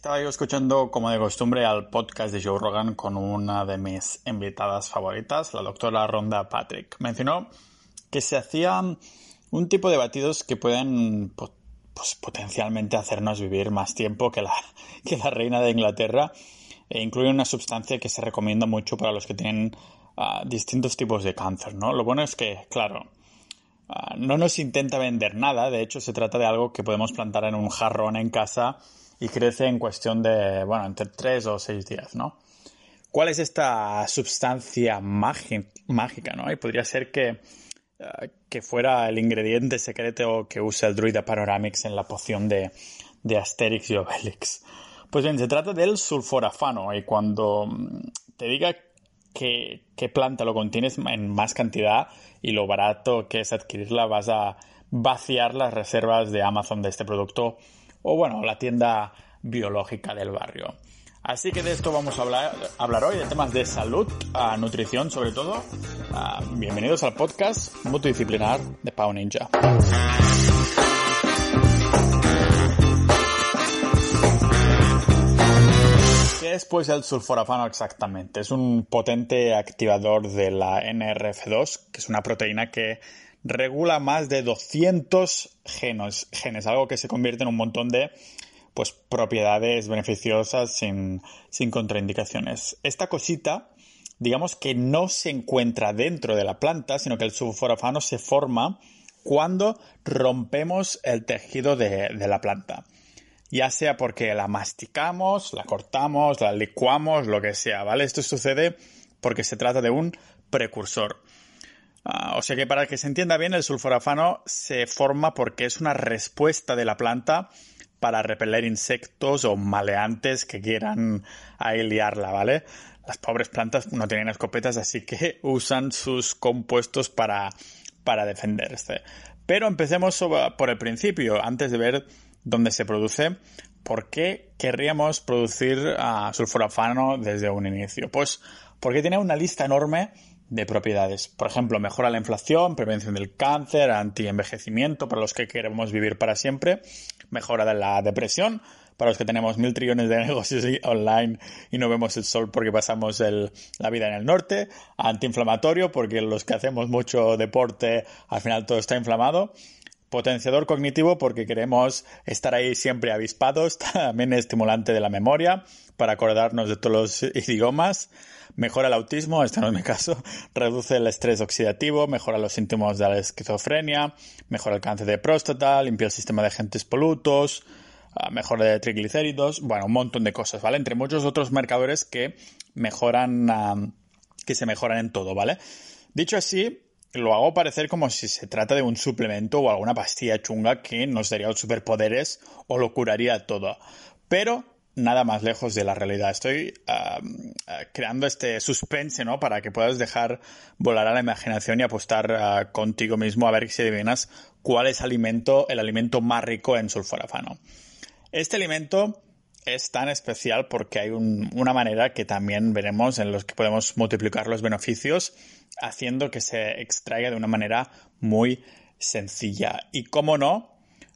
Estaba yo escuchando, como de costumbre, al podcast de Joe Rogan con una de mis invitadas favoritas, la doctora Ronda Patrick. Mencionó que se hacían un tipo de batidos que pueden pues, potencialmente hacernos vivir más tiempo que la, que la reina de Inglaterra e incluye una sustancia que se recomienda mucho para los que tienen ah, distintos tipos de cáncer, ¿no? Lo bueno es que, claro, ah, no nos intenta vender nada, de hecho se trata de algo que podemos plantar en un jarrón en casa y crece en cuestión de, bueno, entre 3 o 6 días, ¿no? ¿Cuál es esta sustancia mágica, ¿no? Y podría ser que, ah, que fuera el ingrediente secreto que usa el druida Panoramix en la poción de, de Asterix y Obelix. Pues bien, se trata del sulforafano y cuando mm, te diga qué, planta lo contienes en más cantidad y lo barato que es adquirirla, vas a vaciar las reservas de Amazon de este producto o bueno, la tienda biológica del barrio. Así que de esto vamos a hablar, hoy, de temas de salud, nutrición sobre todo. Ah, bienvenidos al podcast multidisciplinar de Pau Ninja. ¿Qué es pues el sulforafano exactamente? Es un potente activador de la NRF2, que es una proteína que regula más de 200 genes, algo que se convierte en un montón de pues, propiedades beneficiosas sin, sin contraindicaciones. Esta cosita, digamos que no se encuentra dentro de la planta, sino que el sulforafano se forma cuando rompemos el tejido de, de la planta ya sea porque la masticamos, la cortamos, la licuamos, lo que sea, ¿vale? Esto sucede porque se trata de un precursor. Ah, o sea que para que se entienda bien, el sulforafano se forma porque es una respuesta de la planta para repeler insectos o maleantes que quieran liarla, ¿vale? Las pobres plantas no tienen escopetas, así que usan sus compuestos para, para defenderse. Pero empecemos por el principio, antes de ver donde se produce, ¿por qué querríamos producir uh, sulforafano desde un inicio? Pues porque tiene una lista enorme de propiedades. Por ejemplo, mejora la inflación, prevención del cáncer, anti-envejecimiento para los que queremos vivir para siempre, mejora de la depresión para los que tenemos mil trillones de negocios online y no vemos el sol porque pasamos la vida en el norte, antiinflamatorio porque los que hacemos mucho deporte al final todo está inflamado Potenciador cognitivo porque queremos estar ahí siempre avispados, también estimulante de la memoria para acordarnos de todos los idiomas, mejora el autismo, este no es mi caso, reduce el estrés oxidativo, mejora los síntomas de la esquizofrenia, mejora el cáncer de próstata, limpia el sistema de agentes polutos, ah, mejora de triglicéridos, bueno, un montón de cosas, ¿vale? Entre muchos otros marcadores que mejoran, ah, que se mejoran en todo, ¿vale? Dicho así, lo hago parecer como si se trata de un suplemento o alguna pastilla chunga que nos daría superpoderes o lo curaría todo. Pero nada más lejos de la realidad. Estoy creando este suspense, ¿no? Para que puedas dejar volar a la imaginación y apostar contigo mismo a ver si adivinas cuál es alimento, el alimento más rico en sulforafano. Este alimento es tan especial porque hay una manera que también veremos en los que podemos multiplicar los beneficios haciendo que se extraiga de una manera muy sencilla. Y como no,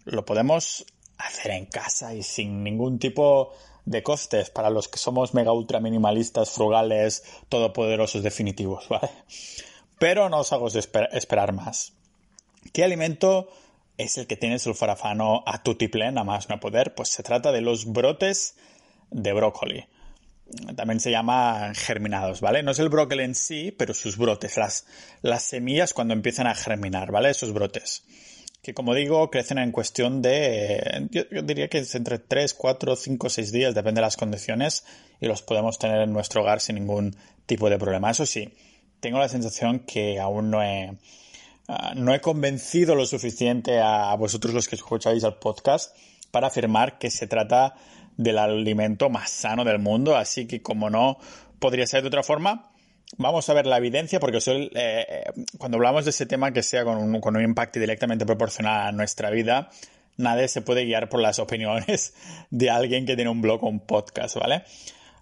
lo podemos hacer en casa y sin ningún tipo de costes para los que somos mega ultra minimalistas, frugales, todopoderosos definitivos, ¿vale? Pero no os hago esperar más. ¿Qué alimento es el que tiene sulforafano a tutiplén, a más no poder? Pues se trata de los brotes de brócoli también se llama germinados, ¿vale? No es el brócoli en sí, pero sus brotes, las, las semillas cuando empiezan a germinar, ¿vale? Esos brotes. Que como digo, crecen en cuestión de, yo, diría que es entre 3, 4, 5, 6 días, depende de las condiciones, y los podemos tener en nuestro hogar sin ningún tipo de problema. Eso sí, tengo la sensación que aún no he, ah, no he convencido lo suficiente a vosotros los que escucháis el podcast para afirmar que se trata del alimento más sano del mundo, así que como no podría ser de otra forma, vamos a ver la evidencia, porque eh, eh, cuando hablamos de ese tema que sea con un, con un impacto directamente proporcional a nuestra vida, nadie se puede guiar por las opiniones de alguien que tiene un blog o un podcast, ¿vale?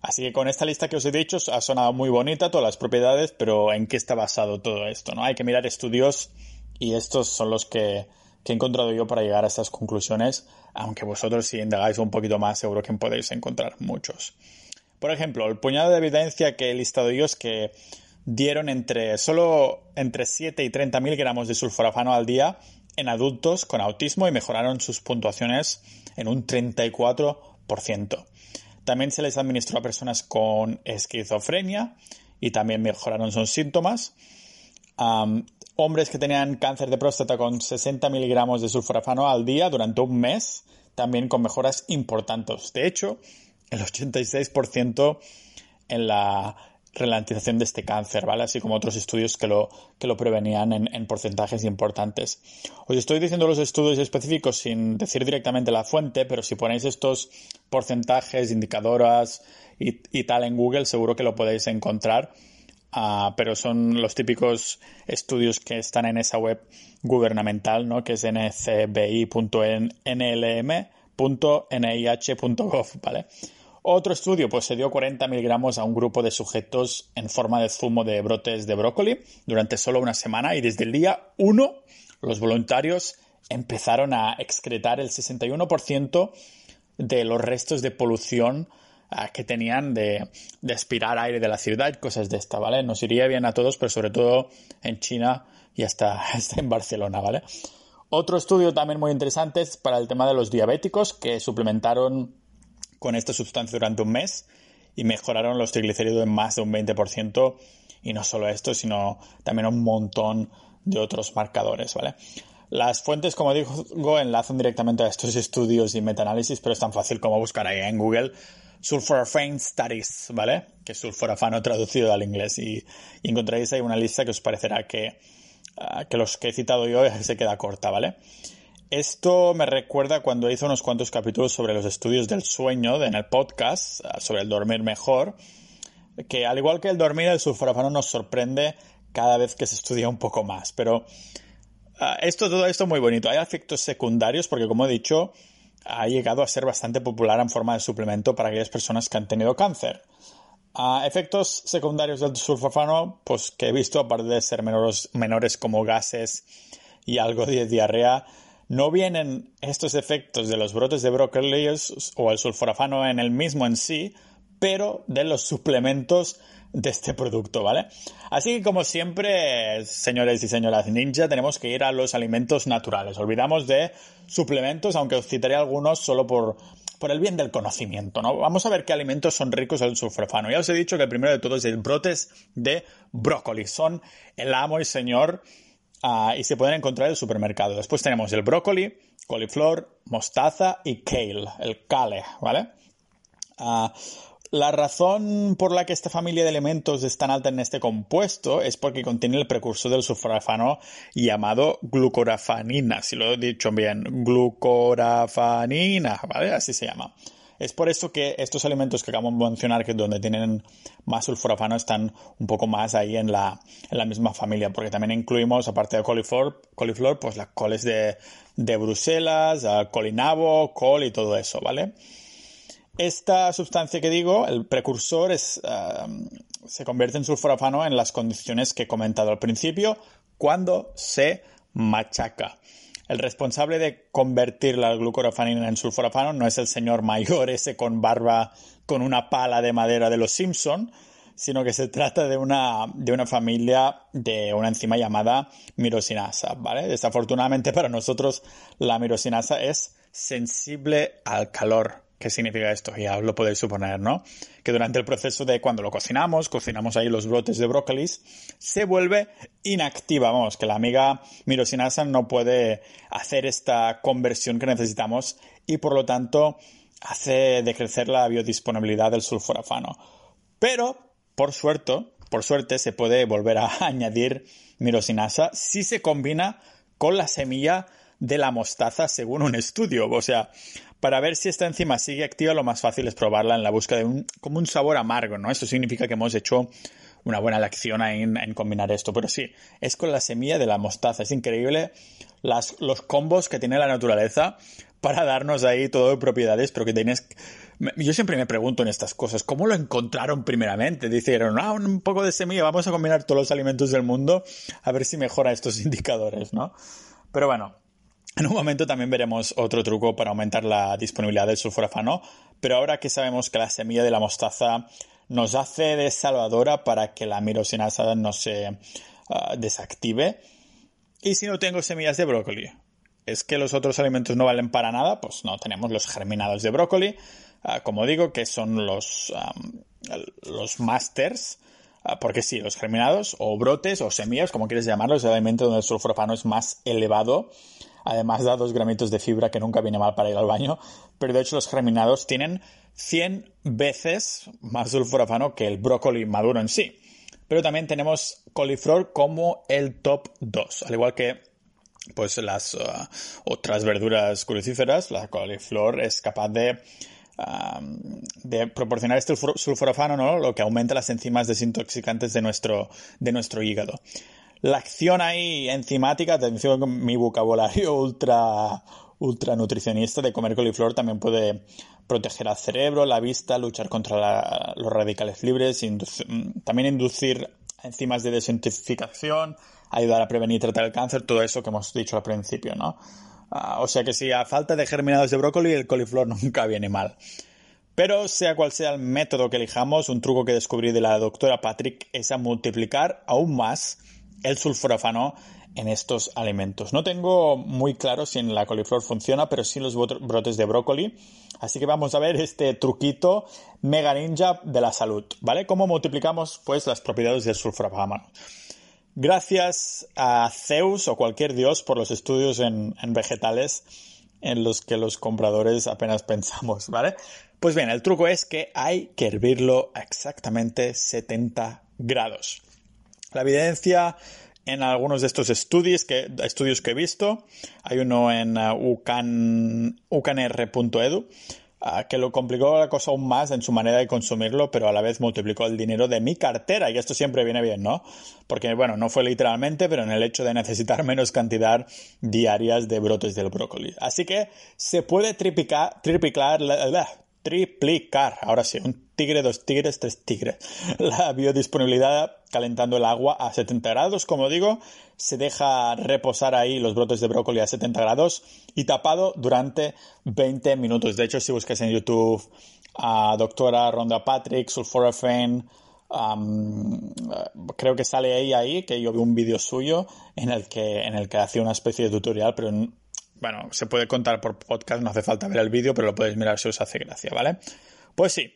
Así que con esta lista que os he dicho ha sonado muy bonita todas las propiedades, pero ¿en qué está basado todo esto? ¿no? Hay que mirar estudios y estos son los que he encontrado yo para llegar a estas conclusiones, aunque vosotros si indagáis un poquito más seguro que podéis encontrar muchos. Por ejemplo, el puñado de evidencia que he listado yo es que dieron entre solo entre 7 y 30 miligramos de sulforafano al día en adultos con autismo y mejoraron sus puntuaciones en un 34%. También se les administró a personas con esquizofrenia y también mejoraron sus síntomas. hombres que tenían cáncer de próstata con 60 miligramos de sulforafano al día durante un mes, también con mejoras importantes. De hecho, el 86% en la ralentización de este cáncer, ¿vale? Así como otros estudios que lo, que lo prevenían en, porcentajes importantes. Os estoy diciendo los estudios específicos sin decir directamente la fuente, pero si ponéis estos porcentajes, indicadoras y, tal en Google, seguro que lo podéis encontrar. Ah, pero son los típicos estudios que están en esa web gubernamental, ¿no? Que es ncbi.nlm.nih.gov, ¿vale? Otro estudio pues se dio 40 miligramos a un grupo de sujetos en forma de zumo de brotes de brócoli durante solo una semana y desde el día 1 los voluntarios empezaron a excretar el 61% de los restos de polución ah, que tenían de, de, aspirar aire de la ciudad cosas de esta, ¿vale? Nos iría bien a todos, pero sobre todo en China y hasta, hasta en Barcelona, ¿vale? Otro estudio también muy interesante es para el tema de los diabéticos que suplementaron con esta sustancia durante un mes y mejoraron los triglicéridos en más de un 20%. Y no solo esto, sino también un montón de otros marcadores, ¿vale? Las fuentes, como digo, enlazan directamente a estos estudios y metaanálisis, pero es tan fácil como buscar ahí en Google Sulforafane Studies, ¿vale? Que es sulforafano traducido al inglés y, encontraréis ahí una lista que os parecerá que, ah, que los que he citado yo se queda corta, ¿vale? Esto me recuerda cuando hice unos cuantos capítulos sobre los estudios del sueño en el podcast, ah, sobre el dormir mejor, que al igual que el dormir, el sulforafano nos sorprende cada vez que se estudia un poco más. Pero ah, esto, todo esto muy bonito. Hay efectos secundarios porque, como he dicho, ha llegado a ser bastante popular en forma de suplemento para aquellas personas que han tenido cáncer. Ah, efectos secundarios del sulforafano, pues que he visto, aparte de ser menores, menores como gases y algo de diarrea, no vienen estos efectos de los brotes de brócoli o el sulforafano en el mismo en sí, pero de los suplementos de este producto, ¿vale? Así que como siempre, señores y señoras ninja, tenemos que ir a los alimentos naturales. Olvidamos de suplementos, aunque os citaré algunos solo por, por el bien del conocimiento, ¿no? Vamos a ver qué alimentos son ricos en sulforafano. Ya os he dicho que el primero de todos es brotes de brócoli. Son el amo y señor Ah, y se pueden encontrar en el supermercado. Después tenemos el brócoli, coliflor, mostaza y kale, el kale, ¿vale? Ah, la razón por la que esta familia de elementos es tan alta en este compuesto es porque contiene el precursor del sulforafano llamado glucorafanina, si lo he dicho bien, glucorafanina, ¿vale? Así se llama. Es por eso que estos alimentos que acabo de mencionar, que donde tienen más sulforafano, están un poco más ahí en la, misma familia, porque también incluimos, aparte de coliflor, coliflor pues las coles de, Bruselas, colinabo, col y todo eso, ¿vale? Esta sustancia que digo, el precursor, se convierte en sulforafano en las condiciones que he comentado al principio, cuando se machaca. El responsable de convertir la glucorafanina en sulforafano no es el señor mayor ese con barba con una pala de madera de los Simpson, sino que se trata de una, de una familia de una enzima llamada mirosinasa, ¿vale? Desafortunadamente para nosotros la mirosinasa es sensible al calor. ¿Qué significa esto? Ya lo podéis suponer, ¿no? Que durante el proceso de cuando lo cocinamos, cocinamos ahí los brotes de brócolis, se vuelve inactiva. Vamos, que la amiga mirosinasa no puede hacer esta conversión que necesitamos y por lo tanto hace decrecer la biodisponibilidad del sulforafano. Pero, por suerte, por suerte se puede volver a añadir mirosinasa si se combina con la semilla de la mostaza según un estudio. O sea, para ver si esta enzima sigue activa, lo más fácil es probarla en la búsqueda de un, como un sabor amargo, ¿no? Eso significa que hemos hecho una buena lección en, combinar esto. Pero sí, es con la semilla de la mostaza. Es increíble los combos que tiene la naturaleza para darnos ahí todo de propiedades, pero que tienes... Yo siempre me pregunto en estas cosas, ¿cómo lo encontraron primeramente? Dijeron, ah, un poco de semilla, vamos a combinar todos los alimentos del mundo a ver si mejora estos indicadores, ¿no? Pero bueno, En un momento también veremos otro truco para aumentar la disponibilidad del sulforafano, pero ahora que sabemos que la semilla de la mostaza nos hace de salvadora para que la mirosinasa no se ah, desactive. Y si no tengo semillas de brócoli, es que los otros alimentos no valen para nada, pues no, tenemos los germinados de brócoli, ah, como digo, que son los, los masters, ah, porque sí, los germinados o brotes o semillas, como quieres llamarlos, es el alimento donde el sulforafano es más elevado. Además da dos gramitos de fibra que nunca viene mal para ir al baño, pero de hecho los germinados tienen 100 veces más sulforafano que el brócoli maduro en sí. Pero también tenemos coliflor como el top 2, al igual que pues las uh, otras verduras crucíferas, la coliflor es capaz de, um, de proporcionar este sulforafano, ¿no? lo que aumenta las enzimas desintoxicantes de nuestro, de nuestro hígado. La acción ahí enzimática, atención con mi vocabulario ultra, ultra nutricionista de comer coliflor también puede proteger al cerebro, la vista, luchar contra los radicales libres, mm, también inducir enzimas de desintoxicación, ayudar a prevenir y tratar el cáncer, todo eso que hemos dicho al principio, ¿no? Ah, o sea que si a falta de germinados de brócoli, el coliflor nunca viene mal. Pero sea cual sea el método que elijamos, un truco que descubrí de la doctora Patrick es a multiplicar aún más el sulforafano en estos alimentos. No tengo muy claro si en la coliflor funciona, pero sí los brotes de brócoli. Así que vamos a ver este truquito mega ninja de la salud, ¿vale? ¿Cómo multiplicamos pues las propiedades del sulforafano? Gracias a Zeus o cualquier dios por los estudios en, en vegetales en los que los compradores apenas pensamos, ¿vale? Pues bien, el truco es que hay que hervirlo a exactamente 70 grados. La evidencia en algunos de estos estudios que, estudios que he visto. Hay uno en uh, ucanr.edu uh, que lo complicó la cosa aún más en su manera de consumirlo, pero a la vez multiplicó el dinero de mi cartera. Y esto siempre viene bien, ¿no? Porque, bueno, no fue literalmente, pero en el hecho de necesitar menos cantidad diarias de brotes del brócoli. Así que se puede triplicar, triplicar, triplicar, ahora sí, un tigre, dos tigres, tres tigres. La biodisponibilidad calentando el agua a 70 grados, como digo, se deja reposar ahí los brotes de brócoli a 70 grados y tapado durante 20 minutos. De hecho, si buscas en YouTube a doctora Ronda Patrick, Sulforafane, creo que sale ahí, ahí, que yo vi un vídeo suyo en el que, en el que hacía una especie de tutorial, pero bueno, se puede contar por podcast, no hace falta ver el vídeo, pero lo podéis mirar si os hace gracia, ¿vale? Pues sí,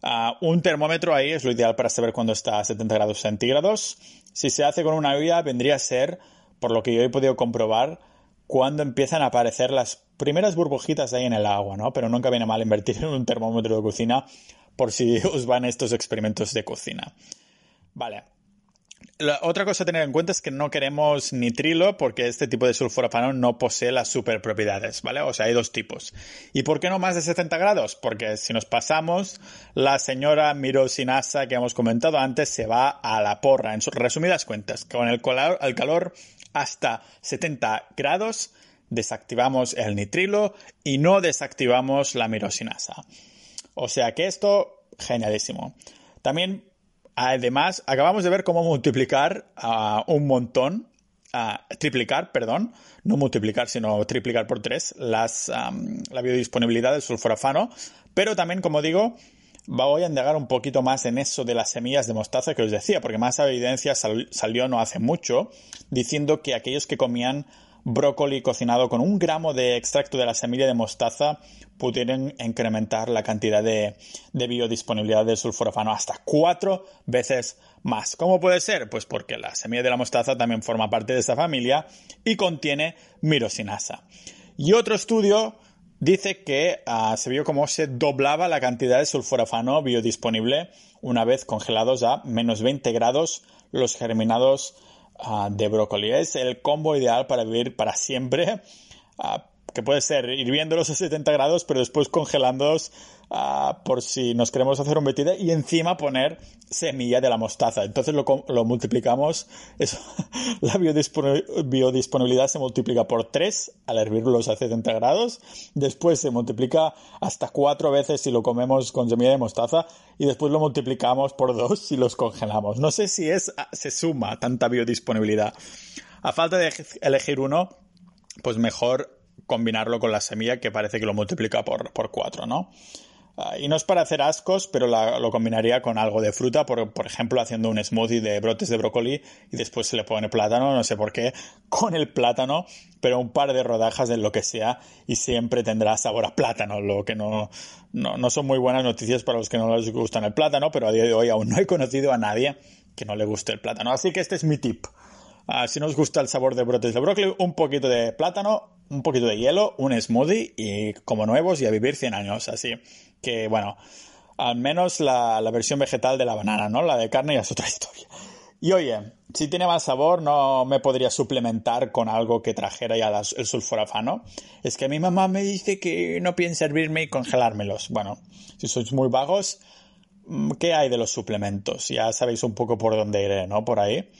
ah, un termómetro ahí es lo ideal para saber cuándo está a 70 grados centígrados. Si se hace con una olla, vendría a ser, por lo que yo he podido comprobar, cuando empiezan a aparecer las primeras burbujitas ahí en el agua, ¿no? Pero nunca viene mal invertir en un termómetro de cocina por si os van estos experimentos de cocina. Vale, otra cosa a tener en cuenta es que no queremos nitrilo porque este tipo de sulforafano no posee las superpropiedades, ¿vale? O sea, hay dos tipos. ¿Y por qué no más de 70 grados? Porque si nos pasamos, la señora mirosinasa que hemos comentado antes se va a la porra. En resumidas cuentas, con el calor, el calor hasta 70 grados desactivamos el nitrilo y no desactivamos la mirosinasa. O sea que esto, genialísimo. También Además, acabamos de ver cómo multiplicar a un montón, triplicar, perdón, no multiplicar, sino triplicar por tres las, la biodisponibilidad del sulforafano. Pero también, como digo, voy a indagar un poquito más en eso de las semillas de mostaza que os decía, porque más evidencia salió no hace mucho diciendo que aquellos que comían brócoli cocinado con un gramo de extracto de la semilla de mostaza pudieron incrementar la cantidad de, biodisponibilidad del sulforafano hasta cuatro veces más. ¿Cómo puede ser? Pues porque la semilla de la mostaza también forma parte de esa familia y contiene mirosinasa. Y otro estudio dice que ah, se vio cómo se doblaba la cantidad de sulforafano biodisponible una vez congelados a menos 20 grados los germinados Ah, de brócoli. Es el combo ideal para vivir para siempre. Ah, que puede ser hirviéndolos a 70 grados, pero después congelándolos ah, por si nos queremos hacer un betido y encima poner semilla de la mostaza. Entonces lo, lo multiplicamos, la biodisponibilidad se multiplica por 3 al hervirlos a 70 grados, después se multiplica hasta 4 veces si lo comemos con semilla de mostaza y después lo multiplicamos por 2 si los congelamos. No sé si es, se suma tanta biodisponibilidad. A falta de elegir uno, pues mejor combinarlo con la semilla que parece que lo multiplica por, por 4, ¿no? Ah, y no es para hacer ascos, pero lo combinaría con algo de fruta, por, por, ejemplo, haciendo un smoothie de brotes de brócoli y después se le pone plátano, no sé por qué, con el plátano, pero un par de rodajas de lo que sea y siempre tendrá sabor a plátano, lo que no, no, no son muy buenas noticias para los que no les gustan el plátano, pero a día de hoy aún no he conocido a nadie que no le guste el plátano. Así que este es mi tip. Ah, si no os gusta el sabor de brotes de brócoli, un poquito de plátano, un poquito de hielo, un smoothie y como nuevos y a vivir 100 años. Así que, bueno, al menos la, versión vegetal de la banana, ¿no? La de carne ya es otra historia. Y oye, si tiene más sabor, no me podría suplementar con algo que trajera ya el sulforafano. Es que mi mamá me dice que no piensa servirme y congelármelos. Bueno, si sois muy vagos, mm, ¿qué hay de los suplementos? Ya sabéis un poco por dónde iré, ¿no? Por ahí.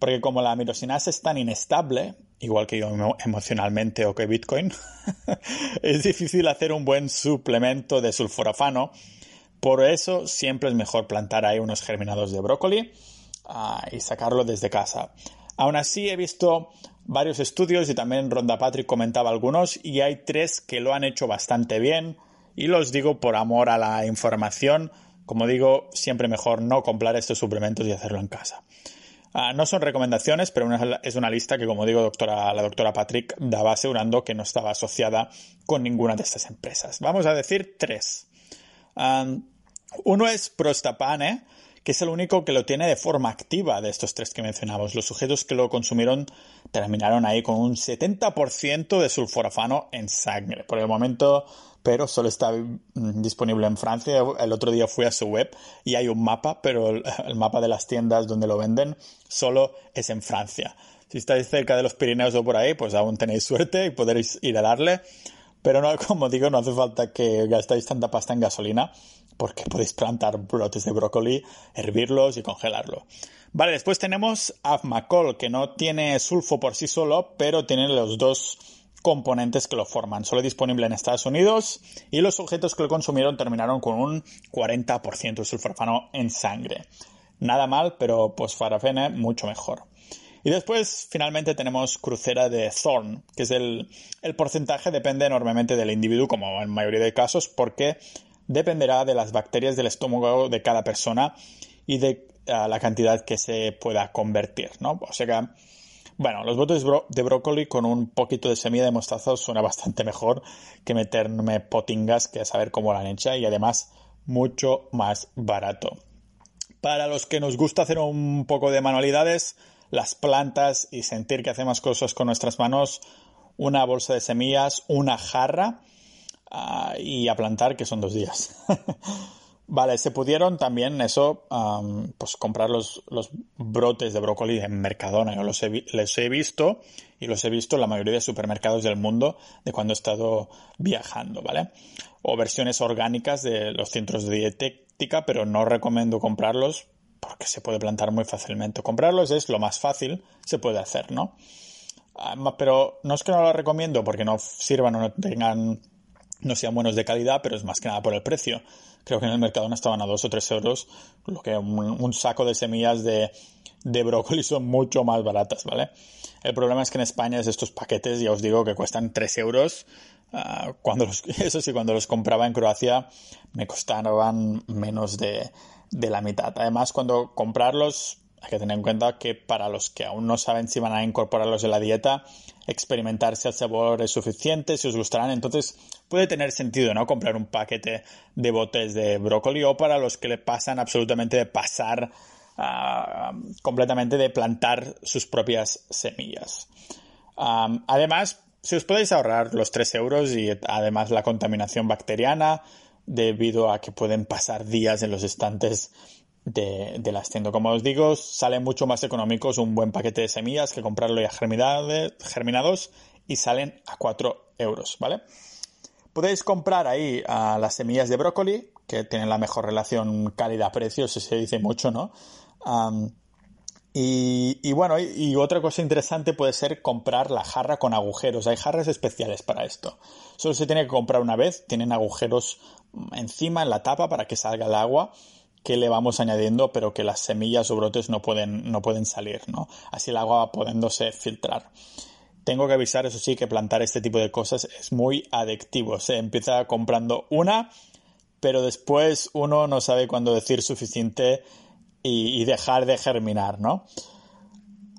Porque como la amilosinasa es tan inestable, igual que yo emocionalmente o que Bitcoin, es difícil hacer un buen suplemento de sulforafano. Por eso siempre es mejor plantar ahí unos germinados de brócoli ah, y sacarlo desde casa. Aún así he visto varios estudios y también Ronda Patrick comentaba algunos y hay tres que lo han hecho bastante bien y los digo por amor a la información. Como digo, siempre mejor no comprar estos suplementos y hacerlo en casa. Ah, no son recomendaciones, pero es una lista que, como digo, doctora, la doctora Patrick daba asegurando que no estaba asociada con ninguna de estas empresas. Vamos a decir tres. uno es Prostapane, que es el único que lo tiene de forma activa de estos tres que mencionamos. Los sujetos que lo consumieron terminaron ahí con un 70% de sulforafano en sangre. Por el momento pero solo está mm, disponible en Francia. El otro día fui a su web y hay un mapa, pero el, mapa de las tiendas donde lo venden solo es en Francia. Si estáis cerca de los Pirineos o por ahí, pues aún tenéis suerte y podréis ir a darle. Pero no, como digo, no hace falta que gastéis tanta pasta en gasolina porque podéis plantar brotes de brócoli, hervirlos y congelarlo. Vale, después tenemos Afmacol, que no tiene sulfo por sí solo, pero tiene los dos componentes que lo forman. Solo disponible en Estados Unidos y los sujetos que lo consumieron terminaron con un 40% de sulforafano en sangre. Nada mal, pero pues farafene mucho mejor. Y después, finalmente, tenemos crucera de Thorn, que es el, el porcentaje depende enormemente del individuo, como en mayoría de casos, porque dependerá de las bacterias del estómago de cada persona y de ah, la cantidad que se pueda convertir, ¿no? O sea que bueno, los botes de brócoli con un poquito de semilla de mostaza suena bastante mejor que meterme potingas que a saber cómo la han hecho y además mucho más barato. Para los que nos gusta hacer un poco de manualidades, las plantas y sentir que hacemos cosas con nuestras manos, una bolsa de semillas, una jarra ah, y a plantar que son dos días. Vale, se pudieron también eso, pues comprar los, los, brotes de brócoli en Mercadona. Yo los he, he visto y los he visto en la mayoría de supermercados del mundo de cuando he estado viajando, ¿vale? O versiones orgánicas de los centros de dietética, pero no recomiendo comprarlos porque se puede plantar muy fácilmente. Comprarlos es lo más fácil, se puede hacer, ¿no? Pero no es que no lo recomiendo porque no sirvan o no tengan no sean buenos de calidad, pero es más que nada por el precio. Creo que en el mercado no estaban a 2 o 3 euros, lo que un, saco de semillas de, de brócoli son mucho más baratas, ¿vale? El problema es que en España es estos paquetes, ya os digo, que cuestan 3 euros. Ah, cuando eso sí, cuando los compraba en Croacia me costaban menos de, de la mitad. Además, cuando comprarlos hay que tener en cuenta que para los que aún no saben si van a incorporarlos en la dieta, experimentar si el sabor es suficiente, si os gustarán. Entonces puede tener sentido, ¿no? Comprar un paquete de botes de brócoli o para los que le pasan absolutamente de pasar ah, completamente de plantar sus propias semillas. además, si os podéis ahorrar los 3 euros y además la contaminación bacteriana, debido a que pueden pasar días en los estantes de, de, tiendas. Como os digo, sale mucho más económicos un buen paquete de semillas que comprarlo ya germinados y salen a 4 euros, ¿vale? Podéis comprar ahí las semillas de brócoli, que tienen la mejor relación calidad-precio, si se dice mucho, ¿no? y, y, bueno, y, otra cosa interesante puede ser comprar la jarra con agujeros. Hay jarras especiales para esto. Solo se tiene que comprar una vez, tienen agujeros encima en la tapa para que salga el agua que le vamos añadiendo, pero que las semillas o brotes no pueden, no pueden salir, ¿no? Así el agua va pudiéndose filtrar. tengo que avisar, eso sí, que plantar este tipo de cosas es muy adictivo. Se empieza comprando una, pero después uno no sabe cuándo decir suficiente y, dejar de germinar, ¿no?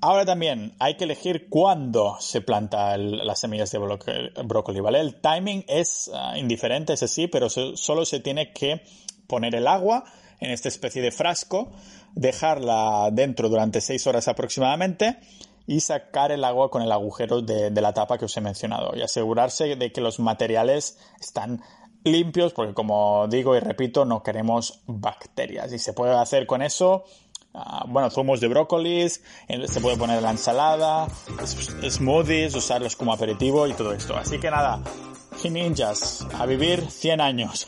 Ahora también hay que elegir cuándo se planta las semillas de brócoli, ¿vale? El timing es ah, indiferente, ese sí, pero solo se tiene que poner el agua en esta especie de frasco, dejarla dentro durante 6 horas aproximadamente y sacar el agua con el agujero de, la tapa que os he mencionado y asegurarse de que los materiales están limpios porque como digo y repito no queremos bacterias y se puede hacer con eso ah, bueno, zumos de brócolis, se puede poner la ensalada, smoothies, usarlos como aperitivo y todo esto. Así que nada, ninjas, a vivir 100 años.